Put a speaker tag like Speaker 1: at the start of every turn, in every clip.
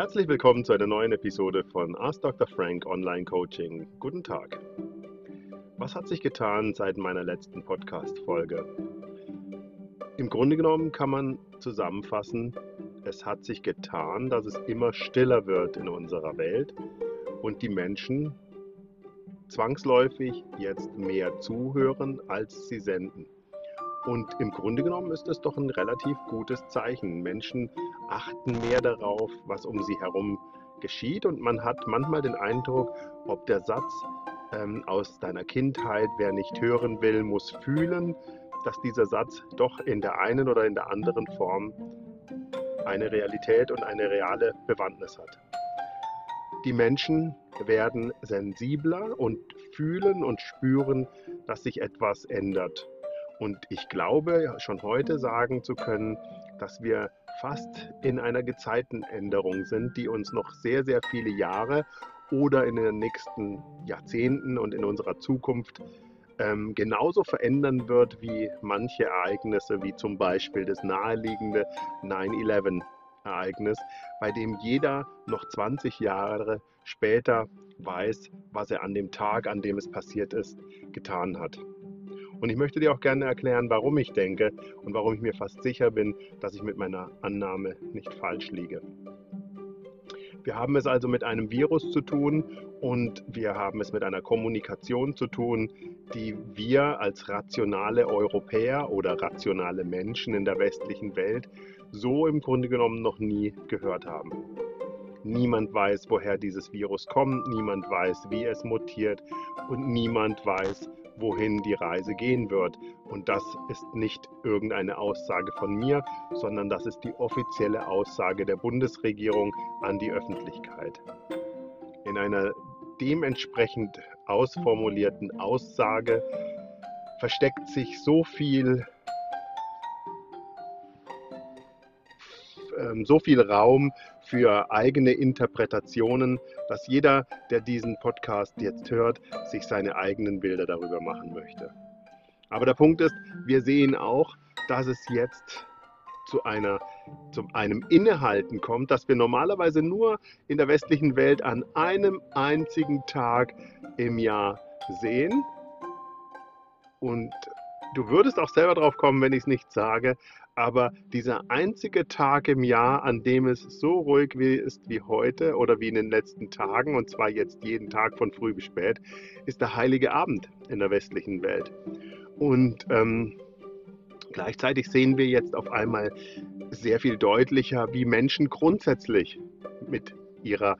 Speaker 1: Herzlich willkommen zu einer neuen Episode von Ask Dr. Frank Online Coaching. Guten Tag. Was hat sich getan seit meiner letzten Podcast-Folge? Im Grunde genommen kann man zusammenfassen, es hat sich getan, dass es immer stiller wird in unserer Welt und die Menschen zwangsläufig jetzt mehr zuhören, als sie senden. Und im Grunde genommen ist es doch ein relativ gutes Zeichen. Menschen achten mehr darauf, was um sie herum geschieht und man hat manchmal den Eindruck, ob der Satz ähm, aus deiner Kindheit, wer nicht hören will, muss fühlen, dass dieser Satz doch in der einen oder in der anderen Form eine Realität und eine reale Bewandtnis hat. Die Menschen werden sensibler und fühlen und spüren, dass sich etwas ändert. Und ich glaube schon heute sagen zu können, dass wir fast in einer Gezeitenänderung sind, die uns noch sehr, sehr viele Jahre oder in den nächsten Jahrzehnten und in unserer Zukunft ähm, genauso verändern wird wie manche Ereignisse, wie zum Beispiel das naheliegende 9-11-Ereignis, bei dem jeder noch 20 Jahre später weiß, was er an dem Tag, an dem es passiert ist, getan hat. Und ich möchte dir auch gerne erklären, warum ich denke und warum ich mir fast sicher bin, dass ich mit meiner Annahme nicht falsch liege. Wir haben es also mit einem Virus zu tun und wir haben es mit einer Kommunikation zu tun, die wir als rationale Europäer oder rationale Menschen in der westlichen Welt so im Grunde genommen noch nie gehört haben. Niemand weiß, woher dieses Virus kommt, niemand weiß, wie es mutiert und niemand weiß, wohin die Reise gehen wird. Und das ist nicht irgendeine Aussage von mir, sondern das ist die offizielle Aussage der Bundesregierung an die Öffentlichkeit. In einer dementsprechend ausformulierten Aussage versteckt sich so viel ähm, so viel Raum für eigene Interpretationen, dass jeder, der diesen Podcast jetzt hört, sich seine eigenen Bilder darüber machen möchte. Aber der Punkt ist, wir sehen auch, dass es jetzt zu, einer, zu einem Innehalten kommt, das wir normalerweise nur in der westlichen Welt an einem einzigen Tag im Jahr sehen. Und du würdest auch selber drauf kommen, wenn ich es nicht sage, aber dieser einzige Tag im Jahr, an dem es so ruhig ist wie heute oder wie in den letzten Tagen, und zwar jetzt jeden Tag von früh bis spät, ist der heilige Abend in der westlichen Welt. Und ähm, gleichzeitig sehen wir jetzt auf einmal sehr viel deutlicher, wie Menschen grundsätzlich mit ihrer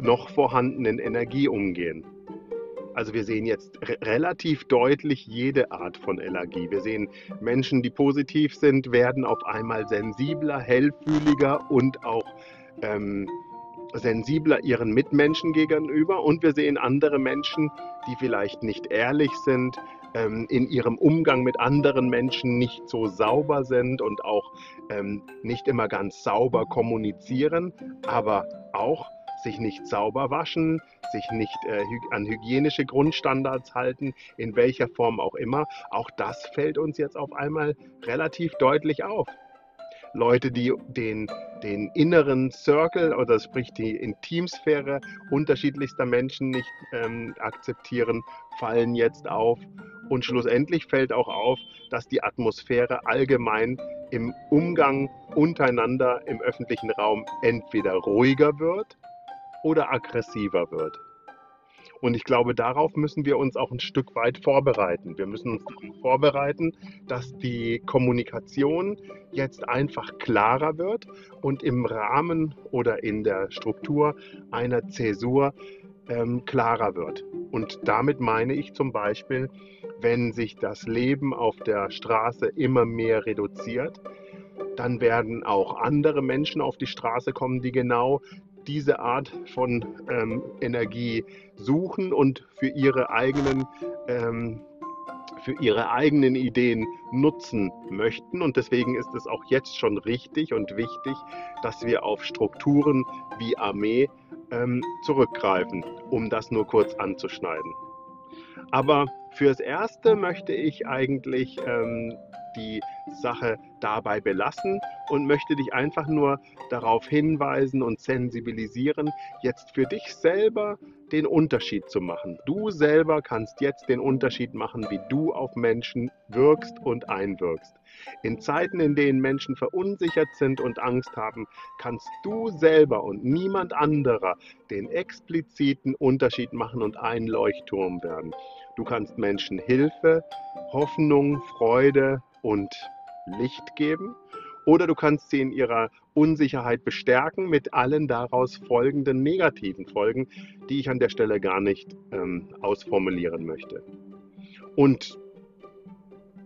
Speaker 1: noch vorhandenen Energie umgehen. Also wir sehen jetzt re relativ deutlich jede Art von Allergie. Wir sehen Menschen, die positiv sind, werden auf einmal sensibler, hellfühliger und auch ähm, sensibler ihren Mitmenschen gegenüber. Und wir sehen andere Menschen, die vielleicht nicht ehrlich sind, ähm, in ihrem Umgang mit anderen Menschen nicht so sauber sind und auch ähm, nicht immer ganz sauber kommunizieren, aber auch sich nicht sauber waschen, sich nicht äh, an hygienische Grundstandards halten, in welcher Form auch immer. Auch das fällt uns jetzt auf einmal relativ deutlich auf. Leute, die den, den inneren Circle oder sprich die Intimsphäre unterschiedlichster Menschen nicht ähm, akzeptieren, fallen jetzt auf. Und schlussendlich fällt auch auf, dass die Atmosphäre allgemein im Umgang untereinander im öffentlichen Raum entweder ruhiger wird oder aggressiver wird. Und ich glaube, darauf müssen wir uns auch ein Stück weit vorbereiten. Wir müssen uns darauf vorbereiten, dass die Kommunikation jetzt einfach klarer wird und im Rahmen oder in der Struktur einer Zäsur ähm, klarer wird. Und damit meine ich zum Beispiel, wenn sich das Leben auf der Straße immer mehr reduziert, dann werden auch andere Menschen auf die Straße kommen, die genau diese Art von ähm, Energie suchen und für ihre eigenen ähm, für ihre eigenen Ideen nutzen möchten. Und deswegen ist es auch jetzt schon richtig und wichtig, dass wir auf Strukturen wie Armee ähm, zurückgreifen, um das nur kurz anzuschneiden. Aber fürs Erste möchte ich eigentlich ähm, die Sache dabei belassen und möchte dich einfach nur darauf hinweisen und sensibilisieren, jetzt für dich selber den Unterschied zu machen. Du selber kannst jetzt den Unterschied machen, wie du auf Menschen wirkst und einwirkst. In Zeiten, in denen Menschen verunsichert sind und Angst haben, kannst du selber und niemand anderer den expliziten Unterschied machen und ein Leuchtturm werden. Du kannst Menschen Hilfe, Hoffnung, Freude und Licht geben. Oder du kannst sie in ihrer Unsicherheit bestärken mit allen daraus folgenden negativen Folgen, die ich an der Stelle gar nicht ähm, ausformulieren möchte. Und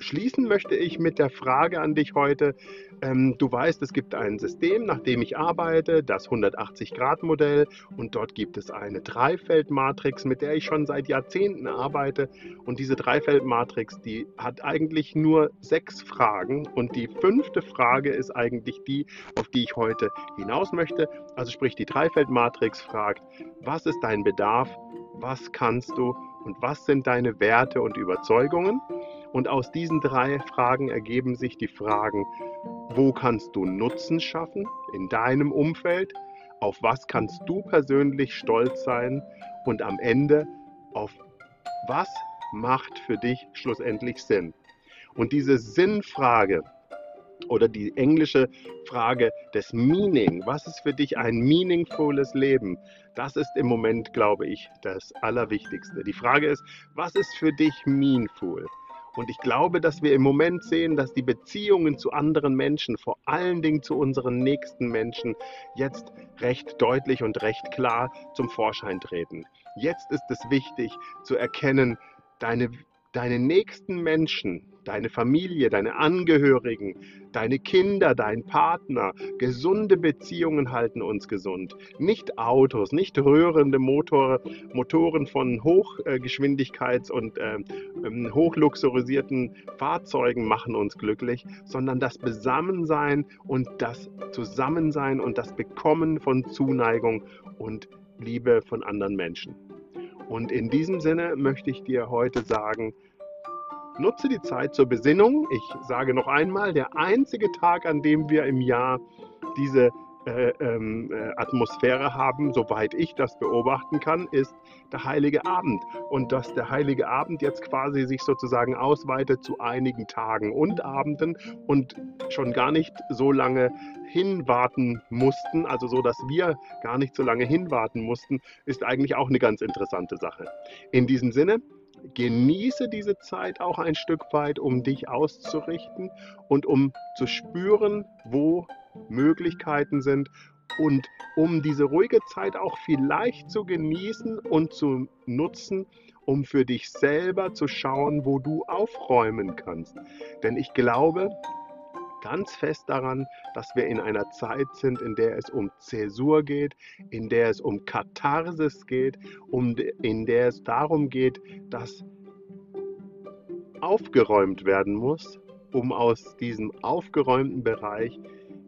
Speaker 1: Schließen möchte ich mit der Frage an dich heute. Ähm, du weißt, es gibt ein System, nach dem ich arbeite, das 180-Grad-Modell. Und dort gibt es eine Dreifeldmatrix, mit der ich schon seit Jahrzehnten arbeite. Und diese Dreifeldmatrix, die hat eigentlich nur sechs Fragen. Und die fünfte Frage ist eigentlich die, auf die ich heute hinaus möchte. Also sprich, die Dreifeldmatrix fragt, was ist dein Bedarf, was kannst du und was sind deine Werte und Überzeugungen? Und aus diesen drei Fragen ergeben sich die Fragen, wo kannst du Nutzen schaffen in deinem Umfeld? Auf was kannst du persönlich stolz sein? Und am Ende, auf was macht für dich schlussendlich Sinn? Und diese Sinnfrage oder die englische Frage des Meaning, was ist für dich ein meaningfules Leben? Das ist im Moment, glaube ich, das Allerwichtigste. Die Frage ist, was ist für dich meaningful? Und ich glaube, dass wir im Moment sehen, dass die Beziehungen zu anderen Menschen, vor allen Dingen zu unseren nächsten Menschen, jetzt recht deutlich und recht klar zum Vorschein treten. Jetzt ist es wichtig zu erkennen, deine, deine nächsten Menschen, deine Familie, deine Angehörigen, deine Kinder, dein Partner. Gesunde Beziehungen halten uns gesund. Nicht Autos, nicht rührende Motor, Motoren von Hochgeschwindigkeits- und äh, ähm, hochluxurisierten Fahrzeugen machen uns glücklich, sondern das Besammensein und das Zusammensein und das Bekommen von Zuneigung und Liebe von anderen Menschen. Und in diesem Sinne möchte ich dir heute sagen, Nutze die Zeit zur Besinnung. Ich sage noch einmal, der einzige Tag, an dem wir im Jahr diese äh, ähm, äh, Atmosphäre haben, soweit ich das beobachten kann, ist der Heilige Abend. Und dass der Heilige Abend jetzt quasi sich sozusagen ausweitet zu einigen Tagen und Abenden und schon gar nicht so lange hinwarten mussten, also so, dass wir gar nicht so lange hinwarten mussten, ist eigentlich auch eine ganz interessante Sache. In diesem Sinne, genieße diese Zeit auch ein Stück weit, um dich auszurichten und um zu spüren, wo Möglichkeiten sind und um diese ruhige Zeit auch vielleicht zu genießen und zu nutzen, um für dich selber zu schauen, wo du aufräumen kannst. Denn ich glaube, ganz fest daran, dass wir in einer Zeit sind, in der es um Zäsur geht, in der es um Katharsis geht, um, in der es darum geht, dass aufgeräumt werden muss, um aus diesem aufgeräumten Bereich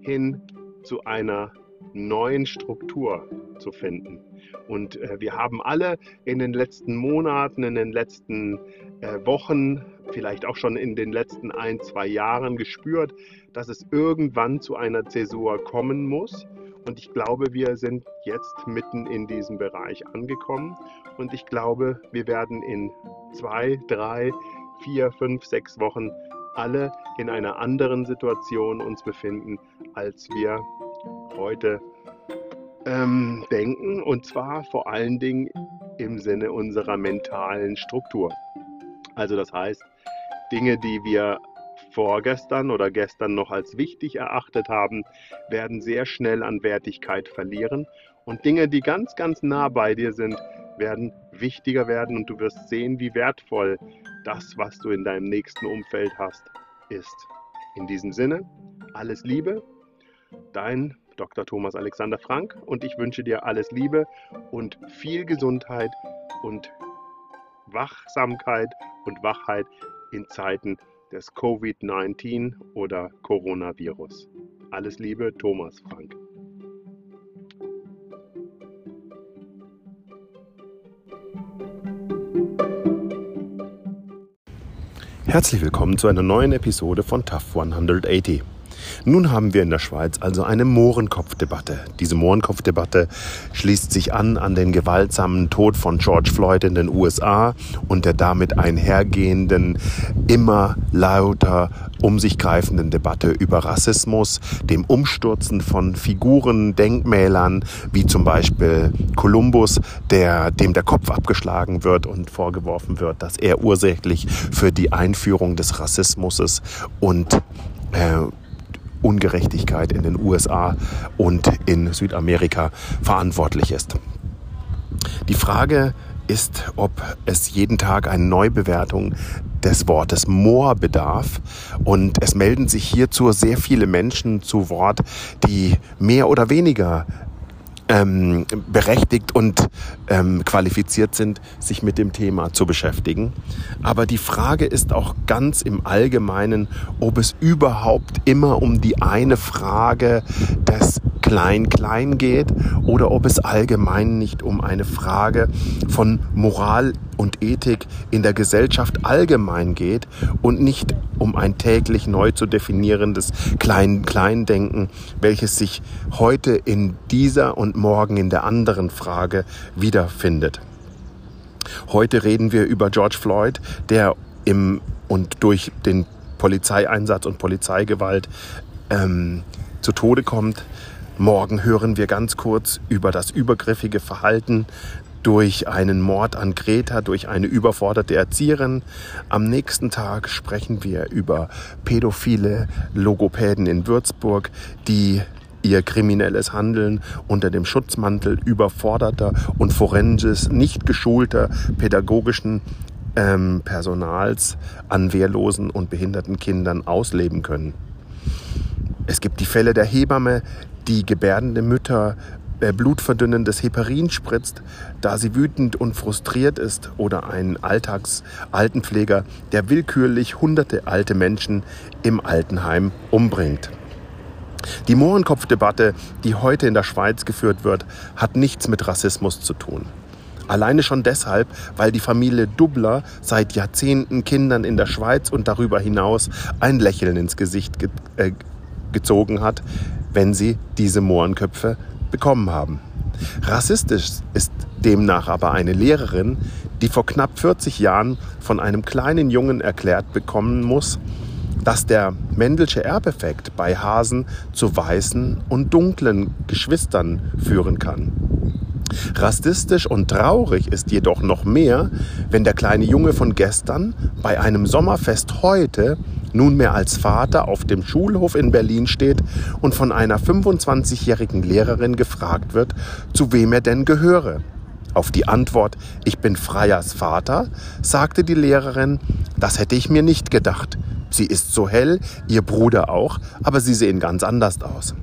Speaker 1: hin zu einer neuen Struktur zu finden. Und äh, wir haben alle in den letzten Monaten, in den letzten äh, Wochen, vielleicht auch schon in den letzten ein, zwei Jahren gespürt, dass es irgendwann zu einer Zäsur kommen muss. Und ich glaube, wir sind jetzt mitten in diesem Bereich angekommen. Und ich glaube, wir werden in zwei, drei, vier, fünf, sechs Wochen alle in einer anderen Situation uns befinden, als wir heute ähm, denken. Und zwar vor allen Dingen im Sinne unserer mentalen Struktur. Also das heißt, Dinge, die wir vorgestern oder gestern noch als wichtig erachtet haben, werden sehr schnell an Wertigkeit verlieren. Und Dinge, die ganz, ganz nah bei dir sind, werden wichtiger werden und du wirst sehen, wie wertvoll das, was du in deinem nächsten Umfeld hast, ist. In diesem Sinne, alles Liebe, dein Dr. Thomas Alexander Frank und ich wünsche dir alles Liebe und viel Gesundheit und Wachsamkeit und Wachheit in Zeiten des Covid-19 oder Coronavirus. Alles Liebe, Thomas Frank. Herzlich willkommen zu einer neuen Episode von Tough 180. Nun haben wir in der Schweiz also eine Mohrenkopfdebatte. Diese Mohrenkopfdebatte schließt sich an an den gewaltsamen Tod von George Floyd in den USA und der damit einhergehenden, immer lauter um sich greifenden Debatte über Rassismus, dem Umstürzen von Figuren, Denkmälern, wie zum Beispiel Kolumbus, der, dem der Kopf abgeschlagen wird und vorgeworfen wird, dass er ursächlich für die Einführung des Rassismus und äh, Ungerechtigkeit in den USA und in Südamerika verantwortlich ist. Die Frage ist, ob es jeden Tag eine Neubewertung des Wortes Moor bedarf. Und es melden sich hierzu sehr viele Menschen zu Wort, die mehr oder weniger ähm, berechtigt und ähm, qualifiziert sind, sich mit dem Thema zu beschäftigen. Aber die Frage ist auch ganz im Allgemeinen, ob es überhaupt immer um die eine Frage des Klein-Klein geht oder ob es allgemein nicht um eine Frage von Moral und Ethik in der Gesellschaft allgemein geht und nicht um ein täglich neu zu definierendes Klein-Klein-Denken, welches sich heute in dieser und morgen in der anderen Frage wiederfindet. Heute reden wir über George Floyd, der im und durch den Polizeieinsatz und Polizeigewalt ähm, zu Tode kommt. Morgen hören wir ganz kurz über das übergriffige Verhalten durch einen Mord an Greta, durch eine überforderte Erzieherin. Am nächsten Tag sprechen wir über pädophile Logopäden in Würzburg, die ihr kriminelles Handeln unter dem Schutzmantel überforderter und forensisch nicht geschulter pädagogischen ähm, Personals an wehrlosen und behinderten Kindern ausleben können. Es gibt die Fälle der Hebamme, die gebärdende Mütter äh, blutverdünnendes Heparin spritzt, da sie wütend und frustriert ist, oder ein Alltagsaltenpfleger, der willkürlich hunderte alte Menschen im Altenheim umbringt. Die Mohrenkopfdebatte, die heute in der Schweiz geführt wird, hat nichts mit Rassismus zu tun. Alleine schon deshalb, weil die Familie Dubler seit Jahrzehnten Kindern in der Schweiz und darüber hinaus ein Lächeln ins Gesicht ge äh, gezogen hat, wenn sie diese Mohrenköpfe bekommen haben. Rassistisch ist demnach aber eine Lehrerin, die vor knapp 40 Jahren von einem kleinen Jungen erklärt bekommen muss, dass der Mendelsche Erbeffekt bei Hasen zu weißen und dunklen Geschwistern führen kann. Rassistisch und traurig ist jedoch noch mehr, wenn der kleine Junge von gestern bei einem Sommerfest heute nunmehr als Vater auf dem Schulhof in Berlin steht und von einer 25-jährigen Lehrerin gefragt wird, zu wem er denn gehöre. Auf die Antwort, ich bin Freyers Vater, sagte die Lehrerin, das hätte ich mir nicht gedacht. Sie ist so hell, ihr Bruder auch, aber sie sehen ganz anders aus.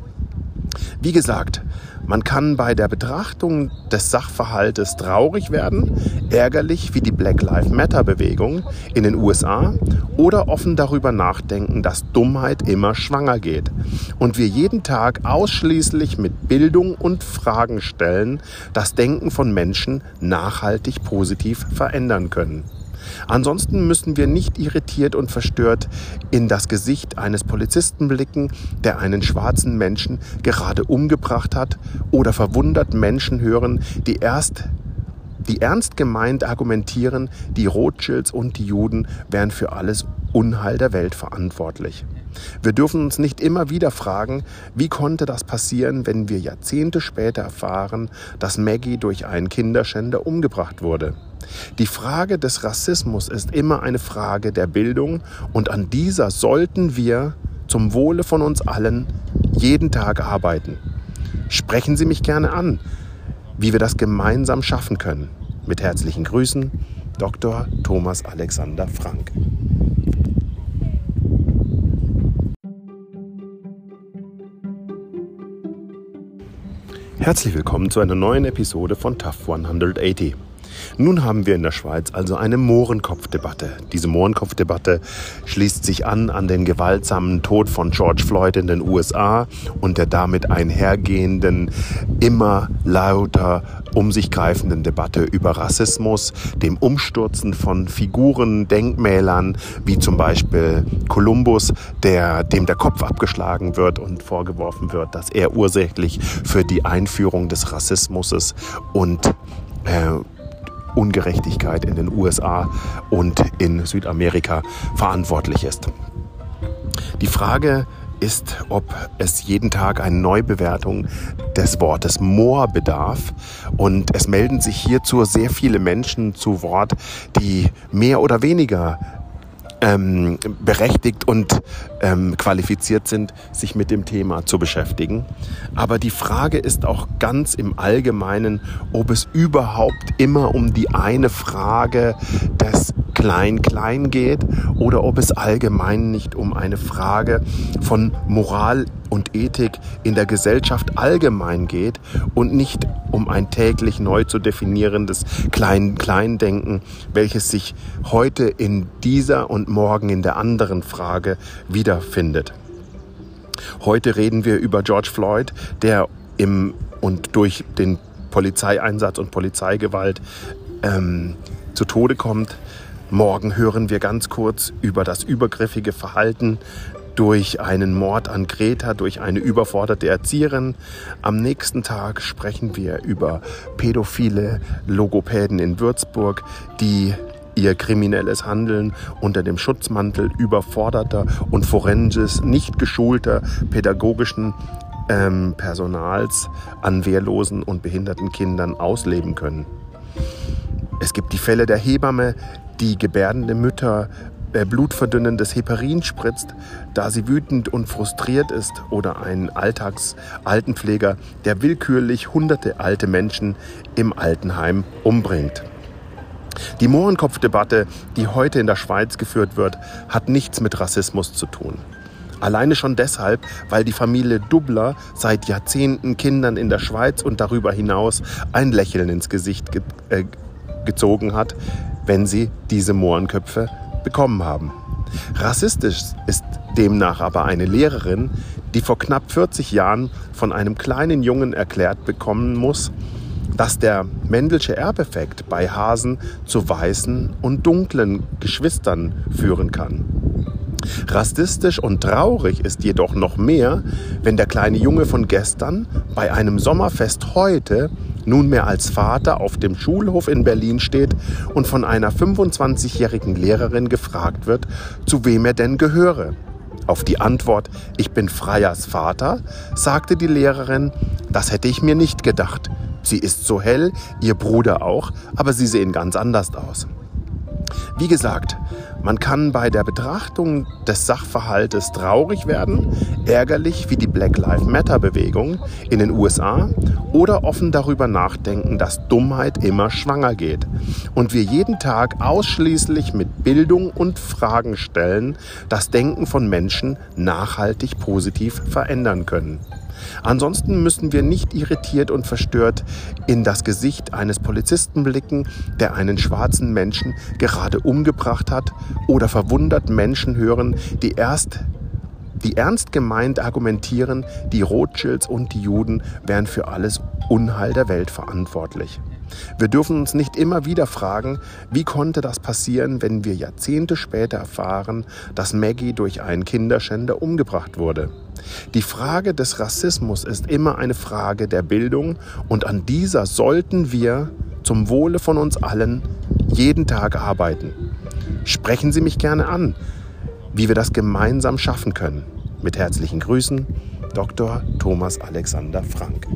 Speaker 1: Wie gesagt, man kann bei der Betrachtung des Sachverhaltes traurig werden, ärgerlich wie die Black Lives Matter Bewegung in den USA oder offen darüber nachdenken, dass Dummheit immer schwanger geht und wir jeden Tag ausschließlich mit Bildung und Fragen stellen das Denken von Menschen nachhaltig positiv verändern können. Ansonsten müssen wir nicht irritiert und verstört in das Gesicht eines Polizisten blicken, der einen schwarzen Menschen gerade umgebracht hat, oder verwundert Menschen hören, die erst die ernst gemeint argumentieren, die Rothschilds und die Juden wären für alles Unheil der Welt verantwortlich. Wir dürfen uns nicht immer wieder fragen, wie konnte das passieren, wenn wir Jahrzehnte später erfahren, dass Maggie durch einen Kinderschänder umgebracht wurde. Die Frage des Rassismus ist immer eine Frage der Bildung und an dieser sollten wir zum Wohle von uns allen jeden Tag arbeiten. Sprechen Sie mich gerne an, wie wir das gemeinsam schaffen können. Mit herzlichen Grüßen, Dr. Thomas Alexander Frank. Herzlich willkommen zu einer neuen Episode von Tough 180. Nun haben wir in der Schweiz also eine Mohrenkopfdebatte. Diese Mohrenkopfdebatte schließt sich an an den gewaltsamen Tod von George Floyd in den USA und der damit einhergehenden, immer lauter um sich greifenden Debatte über Rassismus, dem Umstürzen von Figuren, Denkmälern, wie zum Beispiel Kolumbus, der, dem der Kopf abgeschlagen wird und vorgeworfen wird, dass er ursächlich für die Einführung des Rassismus und äh, Ungerechtigkeit in den USA und in Südamerika verantwortlich ist. Die Frage ist, ob es jeden Tag eine Neubewertung des Wortes Moor bedarf. Und es melden sich hierzu sehr viele Menschen zu Wort, die mehr oder weniger ähm, berechtigt und ähm, qualifiziert sind, sich mit dem Thema zu beschäftigen. Aber die Frage ist auch ganz im Allgemeinen, ob es überhaupt immer um die eine Frage des Klein-Klein geht oder ob es allgemein nicht um eine Frage von Moral und Ethik in der Gesellschaft allgemein geht und nicht um ein täglich neu zu definierendes Klein-Klein-Denken, welches sich heute in dieser und morgen in der anderen Frage wiederfindet. Heute reden wir über George Floyd, der im und durch den Polizeieinsatz und Polizeigewalt ähm, zu Tode kommt. Morgen hören wir ganz kurz über das übergriffige Verhalten durch einen Mord an Greta, durch eine überforderte Erzieherin. Am nächsten Tag sprechen wir über pädophile Logopäden in Würzburg, die ihr kriminelles Handeln unter dem Schutzmantel überforderter und forensisch nicht geschulter pädagogischen ähm, Personals an wehrlosen und behinderten Kindern ausleben können. Es gibt die Fälle der Hebamme, die gebärdende Mütter äh, blutverdünnendes Heparin spritzt, da sie wütend und frustriert ist, oder ein Alltagsaltenpfleger, der willkürlich hunderte alte Menschen im Altenheim umbringt. Die Mohrenkopfdebatte, die heute in der Schweiz geführt wird, hat nichts mit Rassismus zu tun. Alleine schon deshalb, weil die Familie Dubler seit Jahrzehnten Kindern in der Schweiz und darüber hinaus ein Lächeln ins Gesicht ge äh, gezogen hat, wenn sie diese Mohrenköpfe bekommen haben. Rassistisch ist demnach aber eine Lehrerin, die vor knapp 40 Jahren von einem kleinen Jungen erklärt bekommen muss, dass der Mendelsche Erbeffekt bei Hasen zu weißen und dunklen Geschwistern führen kann. Rassistisch und traurig ist jedoch noch mehr, wenn der kleine Junge von gestern bei einem Sommerfest heute nunmehr als Vater auf dem Schulhof in Berlin steht und von einer 25-jährigen Lehrerin gefragt wird, zu wem er denn gehöre. Auf die Antwort, ich bin Freyers Vater, sagte die Lehrerin, das hätte ich mir nicht gedacht. Sie ist so hell, ihr Bruder auch, aber sie sehen ganz anders aus. Wie gesagt, man kann bei der Betrachtung des Sachverhaltes traurig werden, ärgerlich wie die Black Lives Matter Bewegung in den USA oder offen darüber nachdenken, dass Dummheit immer schwanger geht und wir jeden Tag ausschließlich mit Bildung und Fragen stellen das Denken von Menschen nachhaltig positiv verändern können. Ansonsten müssen wir nicht irritiert und verstört in das Gesicht eines Polizisten blicken, der einen schwarzen Menschen gerade umgebracht hat, oder verwundert Menschen hören, die erst die ernst gemeint argumentieren, die Rothschilds und die Juden wären für alles Unheil der Welt verantwortlich. Wir dürfen uns nicht immer wieder fragen, wie konnte das passieren, wenn wir Jahrzehnte später erfahren, dass Maggie durch einen Kinderschänder umgebracht wurde. Die Frage des Rassismus ist immer eine Frage der Bildung und an dieser sollten wir zum Wohle von uns allen jeden Tag arbeiten. Sprechen Sie mich gerne an, wie wir das gemeinsam schaffen können. Mit herzlichen Grüßen, Dr. Thomas Alexander Frank.